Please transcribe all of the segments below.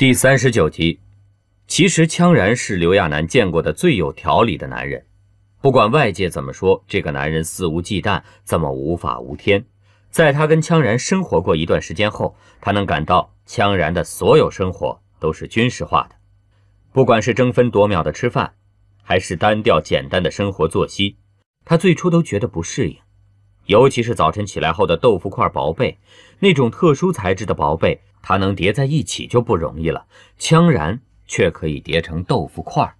第三十九集，其实羌然是刘亚楠见过的最有条理的男人。不管外界怎么说，这个男人肆无忌惮，这么无法无天。在他跟羌然生活过一段时间后，他能感到羌然的所有生活都是军事化的，不管是争分夺秒的吃饭，还是单调简单的生活作息，他最初都觉得不适应。尤其是早晨起来后的豆腐块薄被，那种特殊材质的薄被。它能叠在一起就不容易了，羌然却可以叠成豆腐块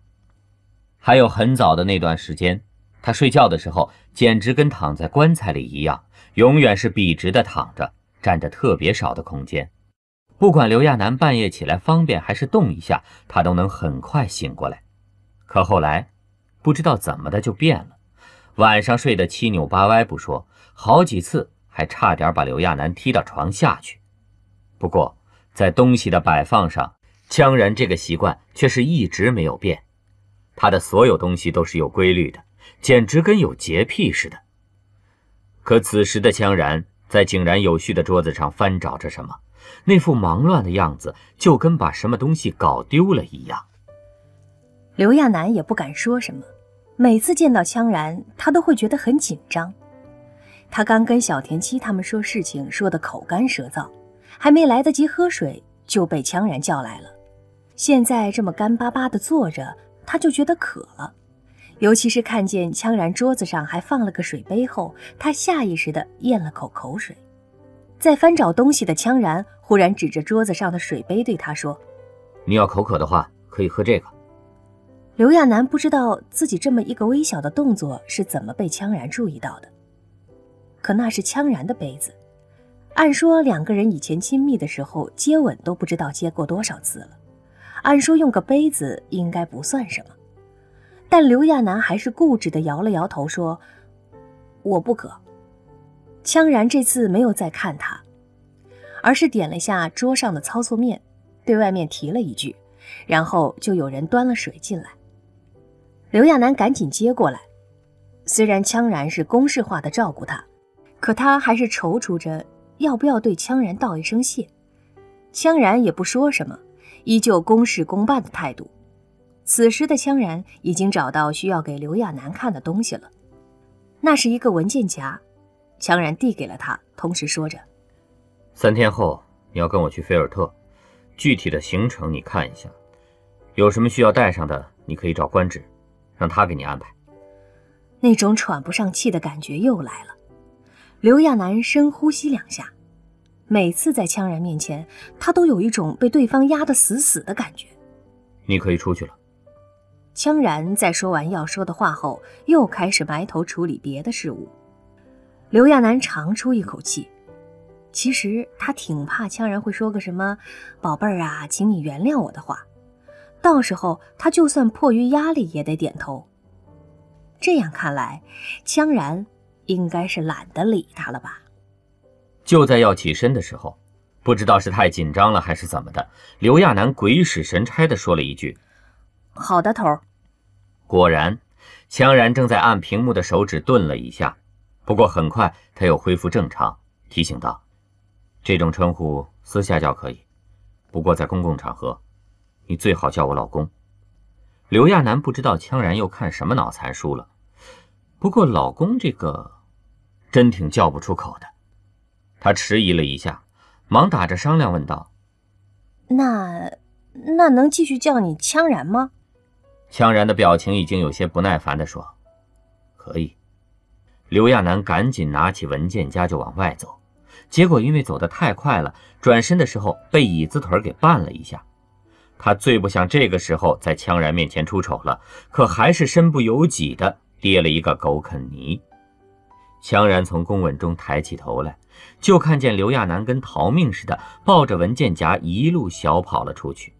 还有很早的那段时间，他睡觉的时候简直跟躺在棺材里一样，永远是笔直的躺着，占着特别少的空间。不管刘亚楠半夜起来方便还是动一下，他都能很快醒过来。可后来，不知道怎么的就变了，晚上睡得七扭八歪不说，好几次还差点把刘亚楠踢到床下去。不过，在东西的摆放上，羌然这个习惯却是一直没有变。他的所有东西都是有规律的，简直跟有洁癖似的。可此时的羌然在井然有序的桌子上翻找着什么，那副忙乱的样子就跟把什么东西搞丢了一样。刘亚楠也不敢说什么，每次见到羌然，他都会觉得很紧张。他刚跟小田七他们说事情，说的口干舌燥。还没来得及喝水，就被羌然叫来了。现在这么干巴巴的坐着，他就觉得渴了。尤其是看见羌然桌子上还放了个水杯后，他下意识地咽了口口水。在翻找东西的羌然忽然指着桌子上的水杯对他说：“你要口渴的话，可以喝这个。”刘亚楠不知道自己这么一个微小的动作是怎么被羌然注意到的，可那是羌然的杯子。按说两个人以前亲密的时候接吻都不知道接过多少次了，按说用个杯子应该不算什么，但刘亚楠还是固执地摇了摇头说：“我不渴。”羌然这次没有再看他，而是点了下桌上的操作面，对外面提了一句，然后就有人端了水进来。刘亚楠赶紧接过来，虽然羌然是公式化的照顾他，可他还是踌躇着。要不要对羌然道一声谢？羌然也不说什么，依旧公事公办的态度。此时的羌然已经找到需要给刘亚楠看的东西了，那是一个文件夹。羌然递给了他，同时说着：“三天后你要跟我去菲尔特，具体的行程你看一下，有什么需要带上的，你可以找官职，让他给你安排。”那种喘不上气的感觉又来了。刘亚楠深呼吸两下，每次在羌然面前，他都有一种被对方压得死死的感觉。你可以出去了。羌然在说完要说的话后，又开始埋头处理别的事物。刘亚楠长出一口气，其实他挺怕羌然会说个什么“宝贝儿啊，请你原谅我”的话，到时候他就算迫于压力也得点头。这样看来，羌然。应该是懒得理他了吧。就在要起身的时候，不知道是太紧张了还是怎么的，刘亚楠鬼使神差地说了一句：“好的，头。”果然，羌然正在按屏幕的手指顿了一下，不过很快他又恢复正常，提醒道：“这种称呼私下叫可以，不过在公共场合，你最好叫我老公。”刘亚楠不知道羌然又看什么脑残书了，不过老公这个。真挺叫不出口的，他迟疑了一下，忙打着商量问道：“那那能继续叫你羌然吗？”羌然的表情已经有些不耐烦地说：“可以。”刘亚楠赶紧拿起文件夹就往外走，结果因为走得太快了，转身的时候被椅子腿给绊了一下。他最不想这个时候在羌然面前出丑了，可还是身不由己的跌了一个狗啃泥。羌然从公文中抬起头来，就看见刘亚楠跟逃命似的抱着文件夹一路小跑了出去。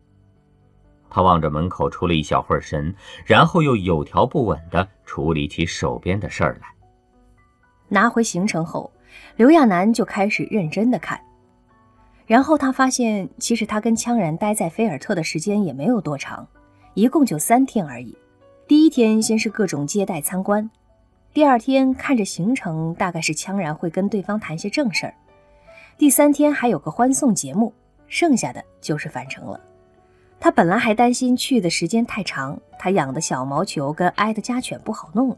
他望着门口出了一小会儿神，然后又有条不紊地处理起手边的事儿来。拿回行程后，刘亚楠就开始认真地看。然后他发现，其实他跟羌然待在菲尔特的时间也没有多长，一共就三天而已。第一天先是各种接待参观。第二天看着行程，大概是羌然会跟对方谈些正事儿。第三天还有个欢送节目，剩下的就是返程了。他本来还担心去的时间太长，他养的小毛球跟挨的家犬不好弄呢。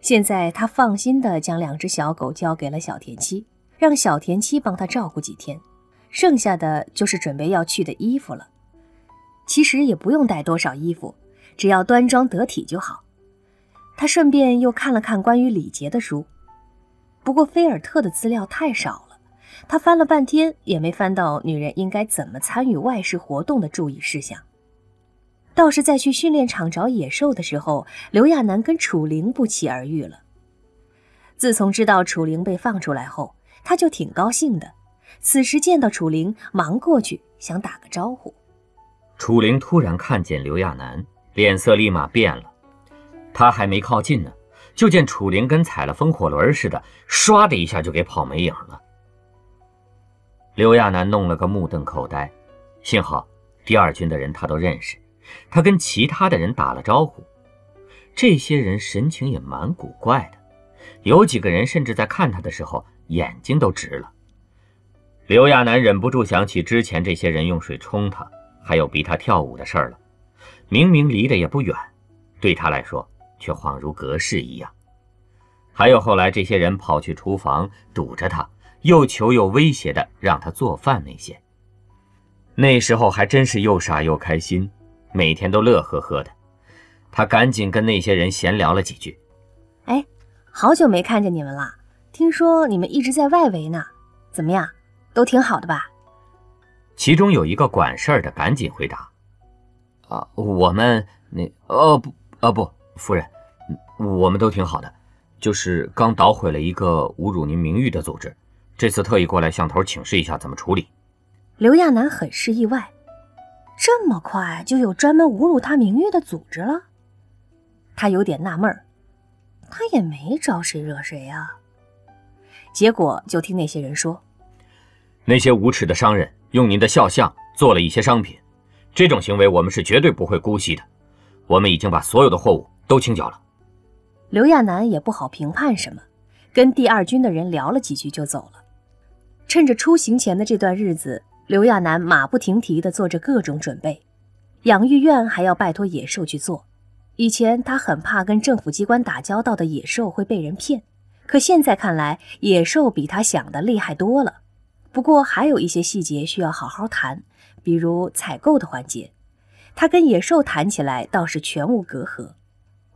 现在他放心的将两只小狗交给了小田七，让小田七帮他照顾几天，剩下的就是准备要去的衣服了。其实也不用带多少衣服，只要端庄得体就好。他顺便又看了看关于礼节的书，不过菲尔特的资料太少了，他翻了半天也没翻到女人应该怎么参与外事活动的注意事项。倒是在去训练场找野兽的时候，刘亚楠跟楚灵不期而遇了。自从知道楚灵被放出来后，他就挺高兴的。此时见到楚灵，忙过去想打个招呼。楚灵突然看见刘亚楠，脸色立马变了。他还没靠近呢，就见楚灵跟踩了风火轮似的，唰的一下就给跑没影了。刘亚楠弄了个目瞪口呆，幸好第二军的人他都认识，他跟其他的人打了招呼。这些人神情也蛮古怪的，有几个人甚至在看他的时候眼睛都直了。刘亚楠忍不住想起之前这些人用水冲他，还有逼他跳舞的事儿了。明明离得也不远，对他来说。却恍如隔世一样。还有后来这些人跑去厨房堵着他，又求又威胁的让他做饭那些。那时候还真是又傻又开心，每天都乐呵呵的。他赶紧跟那些人闲聊了几句。哎，好久没看见你们了，听说你们一直在外围呢，怎么样？都挺好的吧？其中有一个管事儿的赶紧回答：“啊，我们那……哦不，啊不。”夫人，我们都挺好的，就是刚捣毁了一个侮辱您名誉的组织，这次特意过来向头请示一下怎么处理。刘亚楠很是意外，这么快就有专门侮辱他名誉的组织了？他有点纳闷儿，他也没招谁惹谁啊。结果就听那些人说，那些无耻的商人用您的肖像做了一些商品，这种行为我们是绝对不会姑息的。我们已经把所有的货物。都清缴了。刘亚楠也不好评判什么，跟第二军的人聊了几句就走了。趁着出行前的这段日子，刘亚楠马不停蹄地做着各种准备。养育院还要拜托野兽去做。以前他很怕跟政府机关打交道的野兽会被人骗，可现在看来，野兽比他想的厉害多了。不过还有一些细节需要好好谈，比如采购的环节，他跟野兽谈起来倒是全无隔阂。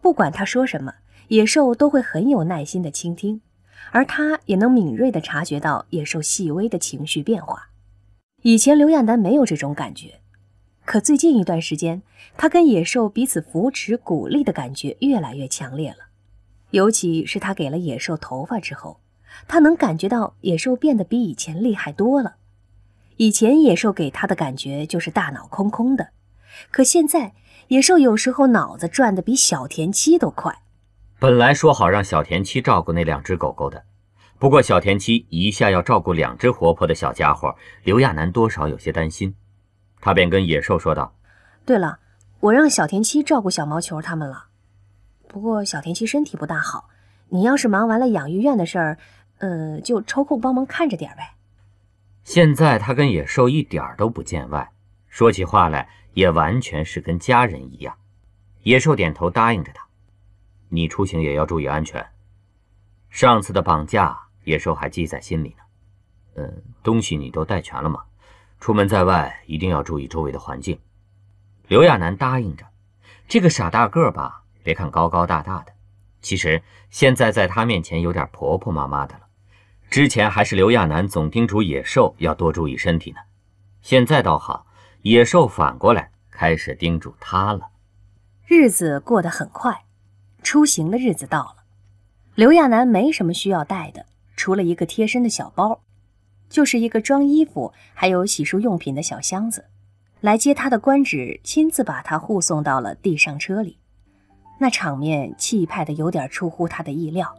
不管他说什么，野兽都会很有耐心的倾听，而他也能敏锐地察觉到野兽细微的情绪变化。以前刘亚楠没有这种感觉，可最近一段时间，他跟野兽彼此扶持、鼓励的感觉越来越强烈了。尤其是他给了野兽头发之后，他能感觉到野兽变得比以前厉害多了。以前野兽给他的感觉就是大脑空空的，可现在。野兽有时候脑子转得比小田七都快。本来说好让小田七照顾那两只狗狗的，不过小田七一下要照顾两只活泼的小家伙，刘亚楠多少有些担心。他便跟野兽说道：“对了，我让小田七照顾小毛球他们了。不过小田七身体不大好，你要是忙完了养育院的事儿，呃，就抽空帮忙看着点呗。”现在他跟野兽一点都不见外，说起话来。也完全是跟家人一样。野兽点头答应着他：“你出行也要注意安全。上次的绑架，野兽还记在心里呢。嗯，东西你都带全了吗？出门在外一定要注意周围的环境。”刘亚楠答应着。这个傻大个吧，别看高高大大的，其实现在在他面前有点婆婆妈妈的了。之前还是刘亚楠总叮嘱野兽要多注意身体呢，现在倒好。野兽反过来开始叮嘱他了。日子过得很快，出行的日子到了。刘亚楠没什么需要带的，除了一个贴身的小包，就是一个装衣服还有洗漱用品的小箱子。来接他的官职亲自把他护送到了地上车里，那场面气派的有点出乎他的意料。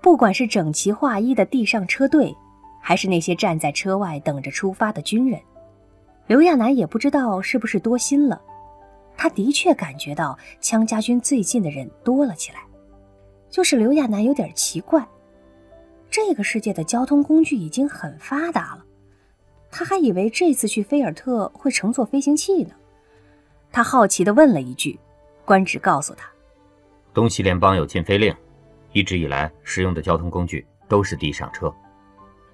不管是整齐划一的地上车队，还是那些站在车外等着出发的军人。刘亚楠也不知道是不是多心了，他的确感觉到羌家军最近的人多了起来。就是刘亚楠有点奇怪，这个世界的交通工具已经很发达了，他还以为这次去菲尔特会乘坐飞行器呢，他好奇地问了一句，官职告诉他：“东西联邦有禁飞令，一直以来使用的交通工具都是地上车。”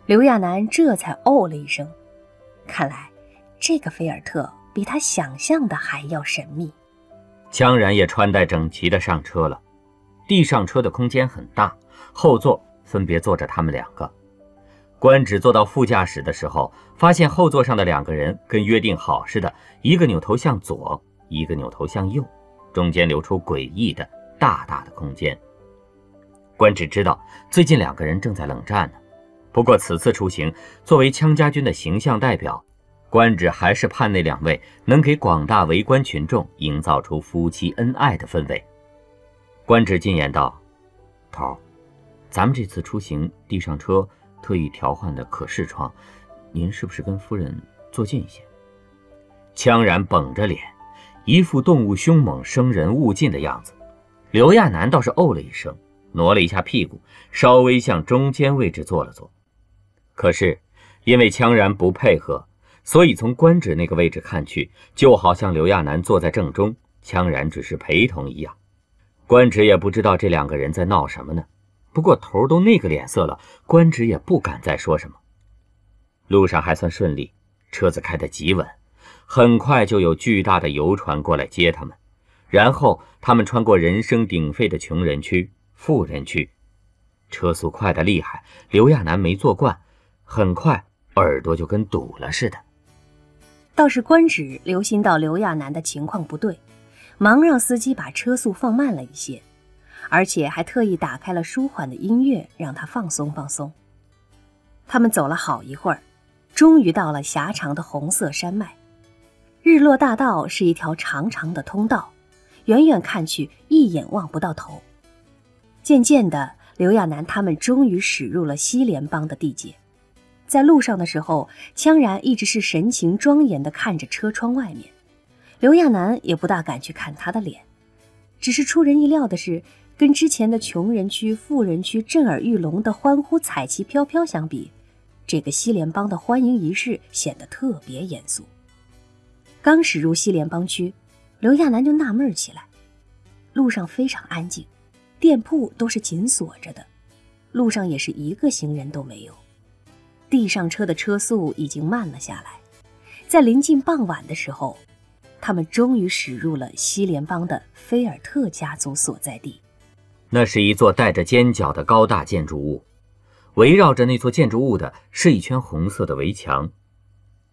刘亚楠这才哦了一声，看来这个菲尔特比他想象的还要神秘。羌然也穿戴整齐的上车了，地上车的空间很大，后座分别坐着他们两个。官职坐到副驾驶的时候，发现后座上的两个人跟约定好似的，一个扭头向左，一个扭头向右，中间留出诡异的大大的空间。官职知道最近两个人正在冷战呢，不过此次出行，作为羌家军的形象代表，官职还是盼那两位能给广大围观群众营造出夫妻恩爱的氛围。官职进言道：“头，咱们这次出行地上车。”特意调换的可视窗，您是不是跟夫人坐近一些？羌然绷着脸，一副动物凶猛、生人勿近的样子。刘亚楠倒是哦了一声，挪了一下屁股，稍微向中间位置坐了坐。可是因为羌然不配合，所以从官职那个位置看去，就好像刘亚楠坐在正中，羌然只是陪同一样。官职也不知道这两个人在闹什么呢。不过头都那个脸色了，官职也不敢再说什么。路上还算顺利，车子开得极稳，很快就有巨大的游船过来接他们。然后他们穿过人声鼎沸的穷人区、富人区，车速快得厉害。刘亚楠没坐惯，很快耳朵就跟堵了似的。倒是官职留心到刘亚楠的情况不对，忙让司机把车速放慢了一些。而且还特意打开了舒缓的音乐，让他放松放松。他们走了好一会儿，终于到了狭长的红色山脉。日落大道是一条长长的通道，远远看去一眼望不到头。渐渐的，刘亚楠他们终于驶入了西联邦的地界。在路上的时候，羌然一直是神情庄严的看着车窗外面，刘亚楠也不大敢去看他的脸。只是出人意料的是。跟之前的穷人区、富人区震耳欲聋的欢呼、彩旗飘飘相比，这个西联邦的欢迎仪式显得特别严肃。刚驶入西联邦区，刘亚楠就纳闷起来：路上非常安静，店铺都是紧锁着的，路上也是一个行人都没有。地上车的车速已经慢了下来，在临近傍晚的时候，他们终于驶入了西联邦的菲尔特家族所在地。那是一座带着尖角的高大建筑物，围绕着那座建筑物的是一圈红色的围墙。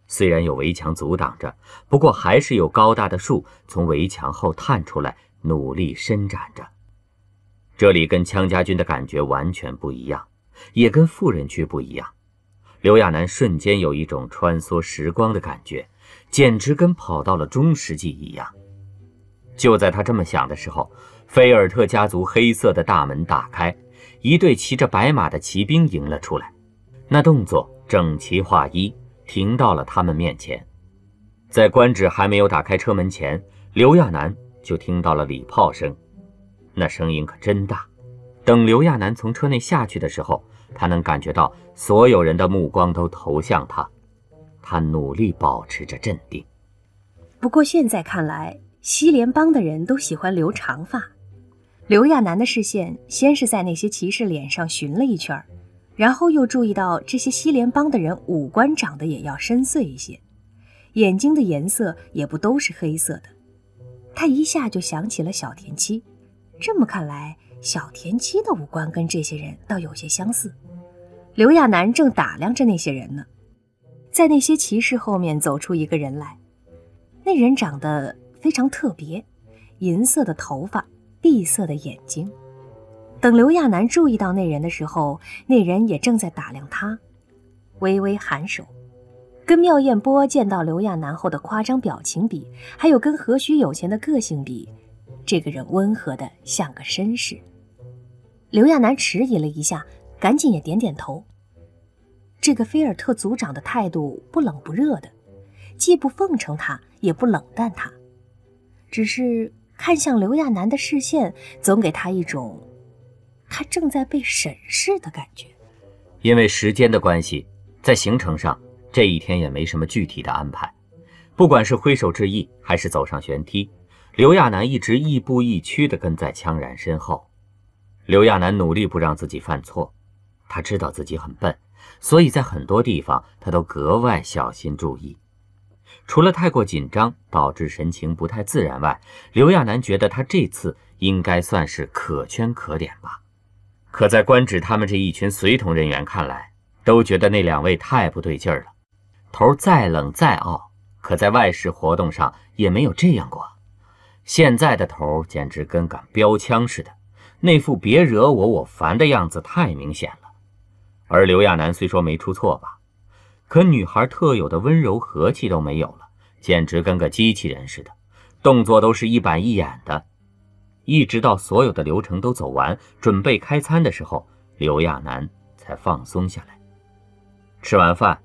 虽然有围墙阻挡着，不过还是有高大的树从围墙后探出来，努力伸展着。这里跟羌家军的感觉完全不一样，也跟富人区不一样。刘亚楠瞬间有一种穿梭时光的感觉，简直跟跑到了中世纪一样。就在他这么想的时候。菲尔特家族黑色的大门打开，一队骑着白马的骑兵迎了出来，那动作整齐划一，停到了他们面前。在官职还没有打开车门前，刘亚楠就听到了礼炮声，那声音可真大。等刘亚楠从车内下去的时候，他能感觉到所有人的目光都投向他，他努力保持着镇定。不过现在看来，西联邦的人都喜欢留长发。刘亚楠的视线先是在那些骑士脸上寻了一圈，然后又注意到这些西联邦的人五官长得也要深邃一些，眼睛的颜色也不都是黑色的。他一下就想起了小田七，这么看来，小田七的五官跟这些人倒有些相似。刘亚楠正打量着那些人呢，在那些骑士后面走出一个人来，那人长得非常特别，银色的头发。碧色的眼睛。等刘亚楠注意到那人的时候，那人也正在打量他，微微颔首。跟妙艳波见到刘亚楠后的夸张表情比，还有跟何许有钱的个性比，这个人温和的像个绅士。刘亚楠迟疑了一下，赶紧也点点头。这个菲尔特族长的态度不冷不热的，既不奉承他，也不冷淡他，只是。看向刘亚楠的视线，总给他一种他正在被审视的感觉。因为时间的关系，在行程上这一天也没什么具体的安排。不管是挥手致意，还是走上悬梯，刘亚楠一直亦步亦趋地跟在羌然身后。刘亚楠努力不让自己犯错，他知道自己很笨，所以在很多地方他都格外小心注意。除了太过紧张导致神情不太自然外，刘亚楠觉得他这次应该算是可圈可点吧。可在官职他们这一群随同人员看来，都觉得那两位太不对劲儿了。头再冷再傲，可在外事活动上也没有这样过。现在的头简直跟杆标枪似的。那副别惹我，我烦的样子太明显了。而刘亚楠虽说没出错吧，可女孩特有的温柔和气都没有了，简直跟个机器人似的，动作都是一板一眼的。一直到所有的流程都走完，准备开餐的时候，刘亚楠才放松下来。吃完饭，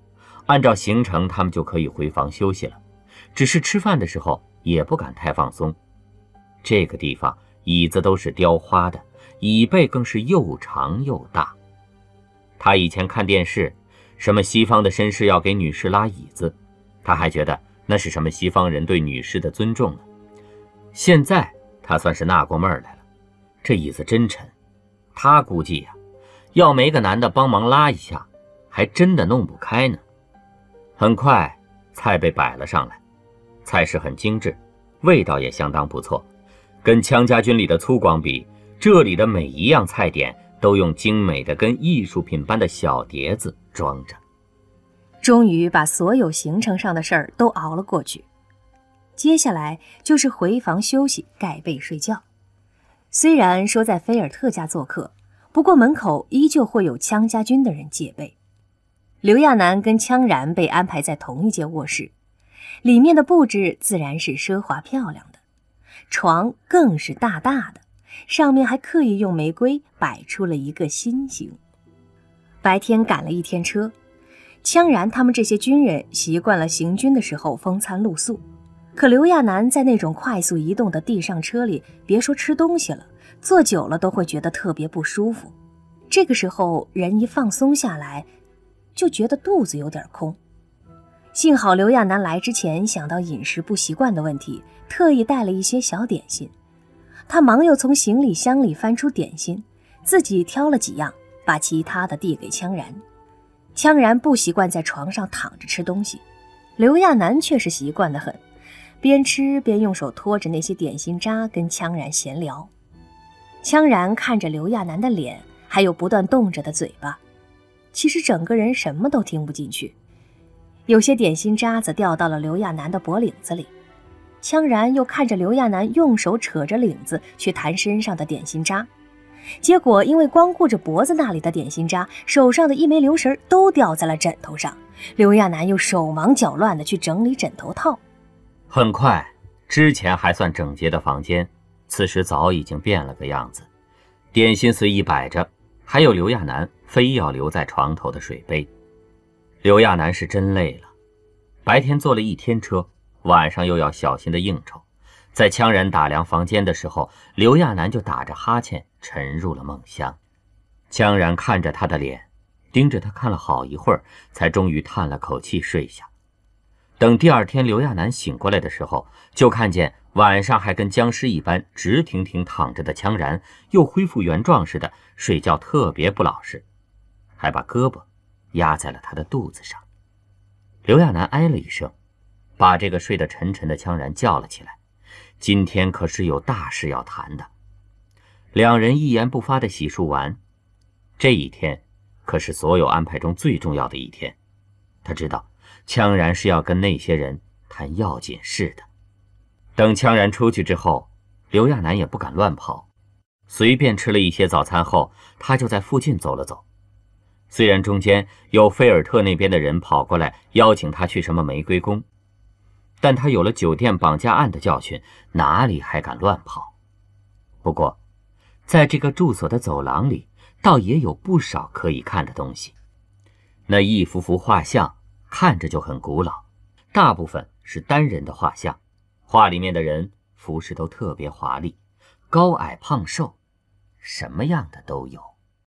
按照行程，他们就可以回房休息了。只是吃饭的时候也不敢太放松。这个地方椅子都是雕花的。椅背更是又长又大。他以前看电视，什么西方的绅士要给女士拉椅子，他还觉得那是什么西方人对女士的尊重呢。现在他算是纳过闷儿来了，这椅子真沉，他估计呀，要没个男的帮忙拉一下，还真的弄不开呢。很快，菜被摆了上来，菜式很精致，味道也相当不错，跟羌家军里的粗犷比。这里的每一样菜点都用精美的跟艺术品般的小碟子装着。终于把所有行程上的事儿都熬了过去，接下来就是回房休息、盖被睡觉。虽然说在菲尔特家做客，不过门口依旧会有羌家军的人戒备。刘亚楠跟羌然被安排在同一间卧室，里面的布置自然是奢华漂亮，床更是大大的。上面还刻意用玫瑰摆出了一个心形。白天赶了一天车，羌然他们这些军人习惯了行军的时候风餐露宿，可刘亚楠在那种快速移动的地上车里，别说吃东西了，坐久了都会觉得特别不舒服。这个时候人一放松下来，就觉得肚子有点空。幸好刘亚楠来之前想到饮食不习惯的问题，特意带了一些小点心。他忙又从行李箱里翻出点心，自己挑了几样，把其他的递给羌然。羌然不习惯在床上躺着吃东西，刘亚楠却是习惯的很，边吃边用手托着那些点心渣跟羌然闲聊。羌然看着刘亚楠的脸，还有不断动着的嘴巴，其实整个人什么都听不进去。有些点心渣子掉到了刘亚楠的脖领子里。羌然又看着刘亚楠用手扯着领子去弹身上的点心渣，结果因为光顾着脖子那里的点心渣，手上的一枚留神都掉在了枕头上。刘亚楠又手忙脚乱地去整理枕头套。很快，之前还算整洁的房间，此时早已经变了个样子。点心随意摆着，还有刘亚楠非要留在床头的水杯。刘亚楠是真累了，白天坐了一天车。晚上又要小心的应酬，在羌然打量房间的时候，刘亚楠就打着哈欠沉入了梦乡。羌然看着他的脸，盯着他看了好一会儿，才终于叹了口气睡下。等第二天刘亚楠醒过来的时候，就看见晚上还跟僵尸一般直挺挺躺着的羌然又恢复原状似的睡觉，特别不老实，还把胳膊压在了他的肚子上。刘亚楠哎了一声。把这个睡得沉沉的羌然叫了起来，今天可是有大事要谈的。两人一言不发的洗漱完，这一天可是所有安排中最重要的一天。他知道羌然是要跟那些人谈要紧事的。等羌然出去之后，刘亚楠也不敢乱跑，随便吃了一些早餐后，他就在附近走了走。虽然中间有菲尔特那边的人跑过来邀请他去什么玫瑰宫。但他有了酒店绑架案的教训，哪里还敢乱跑？不过，在这个住所的走廊里，倒也有不少可以看的东西。那一幅幅画像看着就很古老，大部分是单人的画像，画里面的人服饰都特别华丽，高矮胖瘦，什么样的都有。